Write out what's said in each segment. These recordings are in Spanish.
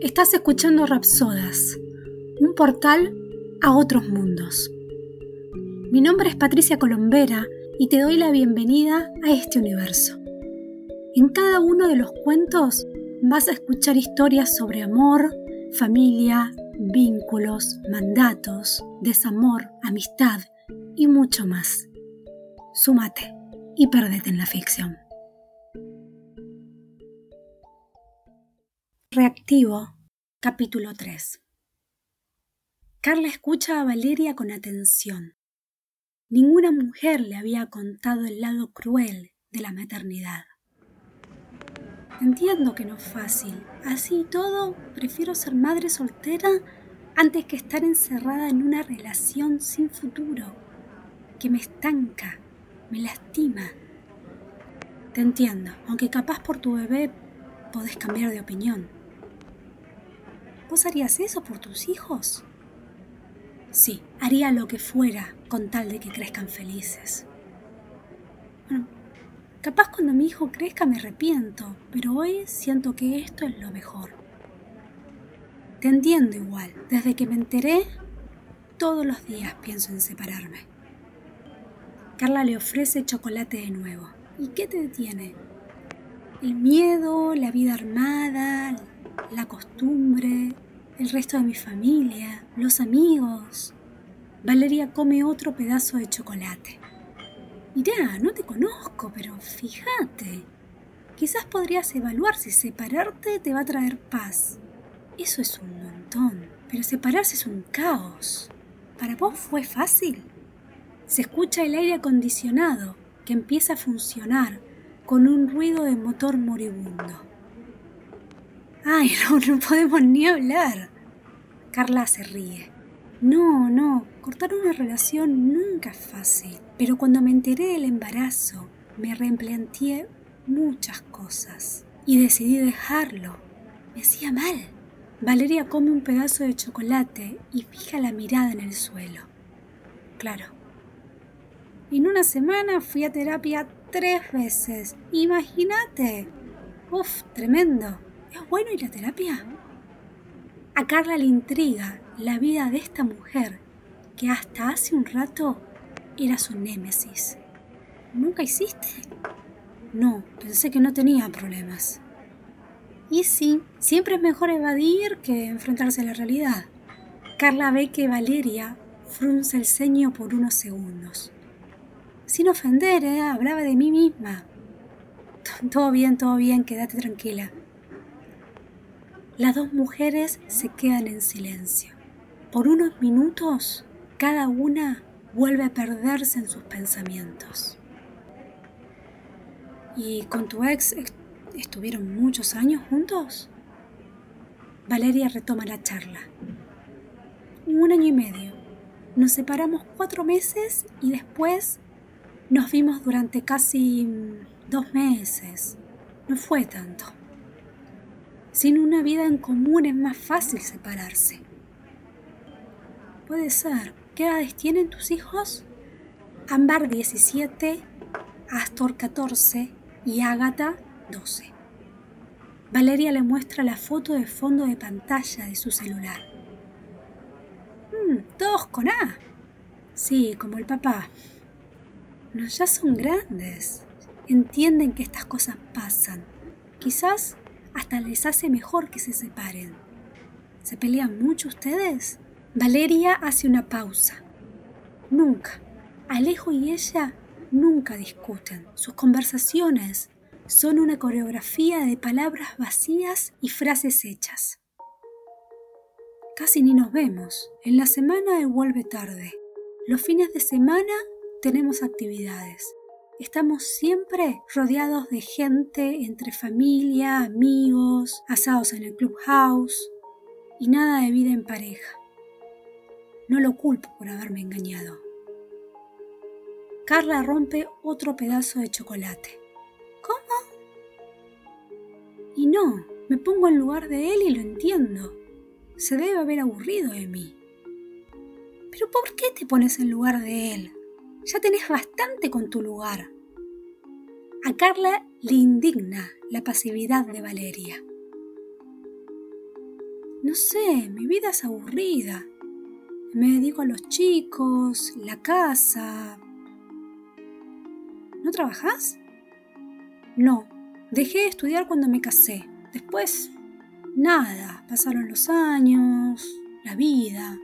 Estás escuchando Rapsodas, un portal a otros mundos. Mi nombre es Patricia Colombera y te doy la bienvenida a este universo. En cada uno de los cuentos vas a escuchar historias sobre amor, familia, vínculos, mandatos, desamor, amistad y mucho más. Súmate y perdete en la ficción. Reactivo, capítulo 3. Carla escucha a Valeria con atención. Ninguna mujer le había contado el lado cruel de la maternidad. Entiendo que no es fácil. Así y todo, prefiero ser madre soltera antes que estar encerrada en una relación sin futuro, que me estanca, me lastima. Te entiendo, aunque capaz por tu bebé podés cambiar de opinión. ¿Vos harías eso por tus hijos? Sí, haría lo que fuera con tal de que crezcan felices. Bueno, capaz cuando mi hijo crezca me arrepiento, pero hoy siento que esto es lo mejor. Te entiendo igual, desde que me enteré, todos los días pienso en separarme. Carla le ofrece chocolate de nuevo. ¿Y qué te detiene? El miedo, la vida armada, la costumbre, el resto de mi familia, los amigos. Valeria come otro pedazo de chocolate. Mirá, no te conozco, pero fíjate. Quizás podrías evaluar si separarte te va a traer paz. Eso es un montón, pero separarse es un caos. ¿Para vos fue fácil? Se escucha el aire acondicionado que empieza a funcionar con un ruido de motor moribundo. Ay, no, no podemos ni hablar. Carla se ríe. No, no, cortar una relación nunca es fácil. Pero cuando me enteré del embarazo, me replanteé muchas cosas. Y decidí dejarlo. Me hacía mal. Valeria come un pedazo de chocolate y fija la mirada en el suelo. Claro. En una semana fui a terapia tres veces. Imagínate. Uf, tremendo. ¿Es bueno ir a terapia? A Carla le intriga la vida de esta mujer que hasta hace un rato era su némesis. ¿Nunca hiciste? No, pensé que no tenía problemas. Y sí, siempre es mejor evadir que enfrentarse a la realidad. Carla ve que Valeria frunce el ceño por unos segundos. Sin ofender, ¿eh? hablaba de mí misma. Todo bien, todo bien, quédate tranquila. Las dos mujeres se quedan en silencio. Por unos minutos, cada una vuelve a perderse en sus pensamientos. ¿Y con tu ex estuvieron muchos años juntos? Valeria retoma la charla. Un año y medio. Nos separamos cuatro meses y después nos vimos durante casi dos meses. No fue tanto. Sin una vida en común es más fácil separarse. Puede ser. ¿Qué edades tienen tus hijos? Ámbar 17, Astor 14 y Ágata 12. Valeria le muestra la foto de fondo de pantalla de su celular. Mm, todos con A. Sí, como el papá. No, ya son grandes. Entienden que estas cosas pasan. Quizás hasta les hace mejor que se separen. ¿Se pelean mucho ustedes? Valeria hace una pausa. Nunca. Alejo y ella nunca discuten. Sus conversaciones son una coreografía de palabras vacías y frases hechas. Casi ni nos vemos. En la semana él vuelve tarde. Los fines de semana tenemos actividades. Estamos siempre rodeados de gente entre familia, amigos, asados en el clubhouse y nada de vida en pareja. No lo culpo por haberme engañado. Carla rompe otro pedazo de chocolate. ¿Cómo? Y no, me pongo en lugar de él y lo entiendo. Se debe haber aburrido de mí. Pero ¿por qué te pones en lugar de él? Ya tenés bastante con tu lugar. A Carla le indigna la pasividad de Valeria. No sé, mi vida es aburrida. Me dedico a los chicos, la casa. ¿No trabajas? No, dejé de estudiar cuando me casé. Después, nada, pasaron los años, la vida.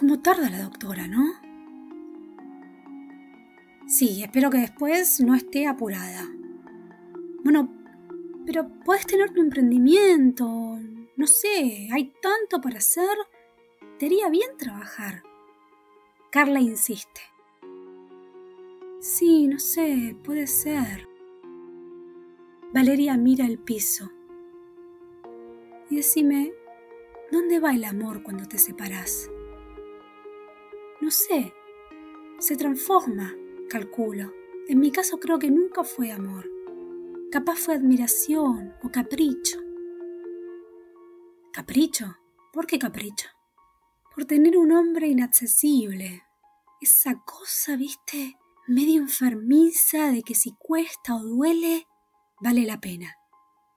¿Cómo tarda la doctora, no? Sí, espero que después no esté apurada. Bueno, pero puedes tener tu emprendimiento, no sé, hay tanto para hacer. Te haría bien trabajar. Carla insiste. Sí, no sé, puede ser. Valeria mira el piso. Y decime, ¿dónde va el amor cuando te separas? No sé, se transforma, calculo. En mi caso creo que nunca fue amor. Capaz fue admiración o capricho. ¿Capricho? ¿Por qué capricho? Por tener un hombre inaccesible. Esa cosa, viste, medio enfermiza de que si cuesta o duele, vale la pena.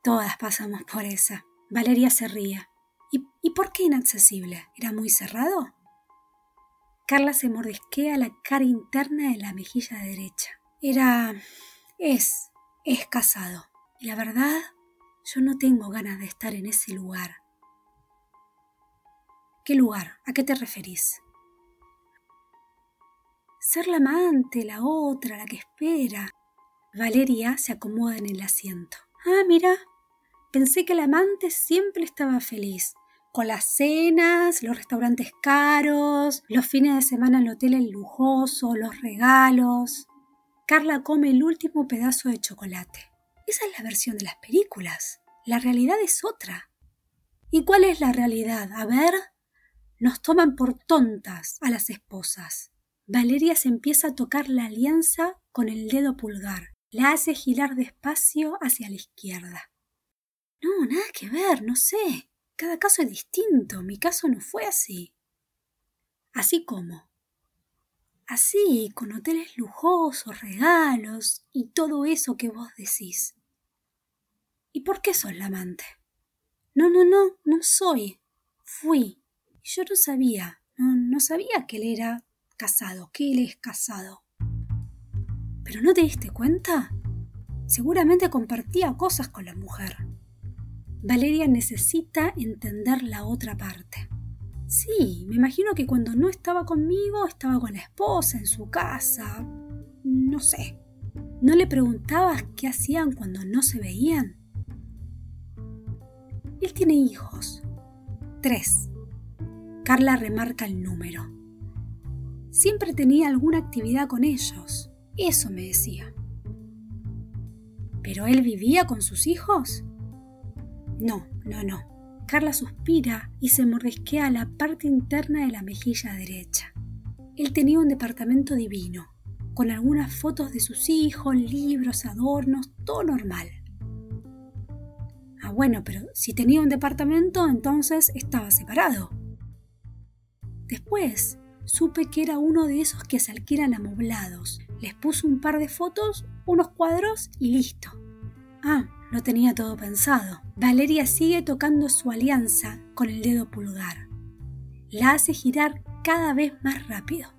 Todas pasamos por esa. Valeria se ría. ¿Y, ¿Y por qué inaccesible? ¿Era muy cerrado? Carla se mordisquea la cara interna de la mejilla derecha. Era... es... es casado. Y la verdad, yo no tengo ganas de estar en ese lugar. ¿Qué lugar? ¿A qué te referís? Ser la amante, la otra, la que espera. Valeria se acomoda en el asiento. Ah, mira, pensé que la amante siempre estaba feliz, con las cenas, los restaurantes caros, los fines de semana en hoteles lujosos, los regalos. Carla come el último pedazo de chocolate. Esa es la versión de las películas. La realidad es otra. ¿Y cuál es la realidad? A ver. Nos toman por tontas a las esposas. Valeria se empieza a tocar la alianza con el dedo pulgar. La hace girar despacio hacia la izquierda. No, nada que ver, no sé. Cada caso es distinto. Mi caso no fue así. Así como. Así, con hoteles lujosos, regalos y todo eso que vos decís. ¿Y por qué sos la amante? No, no, no, no soy. Fui. Yo no sabía, no, no sabía que él era casado, que él es casado. ¿Pero no te diste cuenta? Seguramente compartía cosas con la mujer. Valeria necesita entender la otra parte. Sí, me imagino que cuando no estaba conmigo estaba con la esposa en su casa. No sé. ¿No le preguntabas qué hacían cuando no se veían? Él tiene hijos. Tres. Carla remarca el número. Siempre tenía alguna actividad con ellos, eso me decía. ¿Pero él vivía con sus hijos? No, no, no. Carla suspira y se mordisquea la parte interna de la mejilla derecha. Él tenía un departamento divino, con algunas fotos de sus hijos, libros, adornos, todo normal. Ah, bueno, pero si tenía un departamento, entonces estaba separado. Después supe que era uno de esos que se alquilan amoblados. Les puse un par de fotos, unos cuadros y listo. Ah, no tenía todo pensado. Valeria sigue tocando su alianza con el dedo pulgar. La hace girar cada vez más rápido.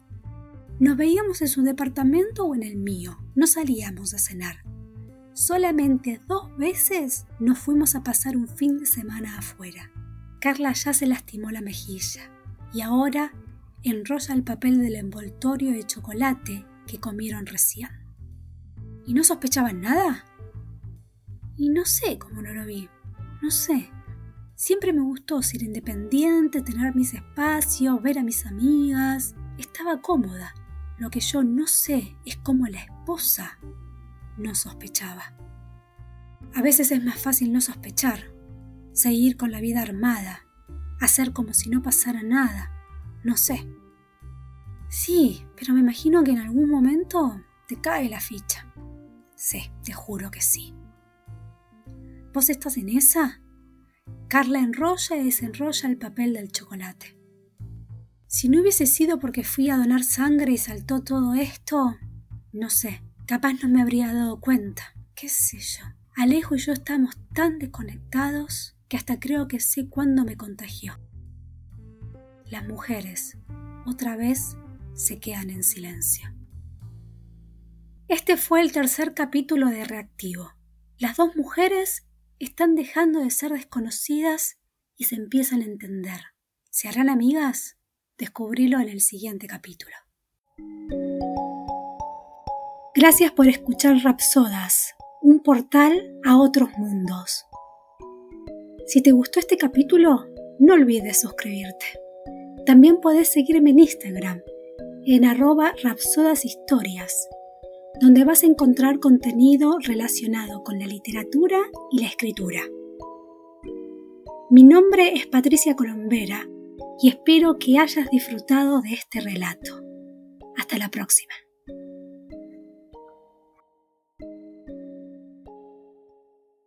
Nos veíamos en su departamento o en el mío. No salíamos a cenar. Solamente dos veces nos fuimos a pasar un fin de semana afuera. Carla ya se lastimó la mejilla y ahora enrolla el papel del envoltorio de chocolate que comieron recién. ¿Y no sospechaban nada? Y no sé cómo no lo vi, no sé. Siempre me gustó ser independiente, tener mis espacios, ver a mis amigas. Estaba cómoda. Lo que yo no sé es cómo la esposa no sospechaba. A veces es más fácil no sospechar, seguir con la vida armada, hacer como si no pasara nada. No sé. Sí, pero me imagino que en algún momento te cae la ficha. Sí, te juro que sí. ¿Vos estás en esa? Carla enrolla y desenrolla el papel del chocolate. Si no hubiese sido porque fui a donar sangre y saltó todo esto, no sé, capaz no me habría dado cuenta. ¿Qué sé yo? Alejo y yo estamos tan desconectados que hasta creo que sé cuándo me contagió. Las mujeres, otra vez, se quedan en silencio. Este fue el tercer capítulo de Reactivo. Las dos mujeres están dejando de ser desconocidas y se empiezan a entender. ¿Se harán amigas? Descubrilo en el siguiente capítulo. Gracias por escuchar Rapsodas, un portal a otros mundos. Si te gustó este capítulo, no olvides suscribirte. También puedes seguirme en Instagram, en arroba rapsodashistorias, donde vas a encontrar contenido relacionado con la literatura y la escritura. Mi nombre es Patricia Colombera y espero que hayas disfrutado de este relato. Hasta la próxima.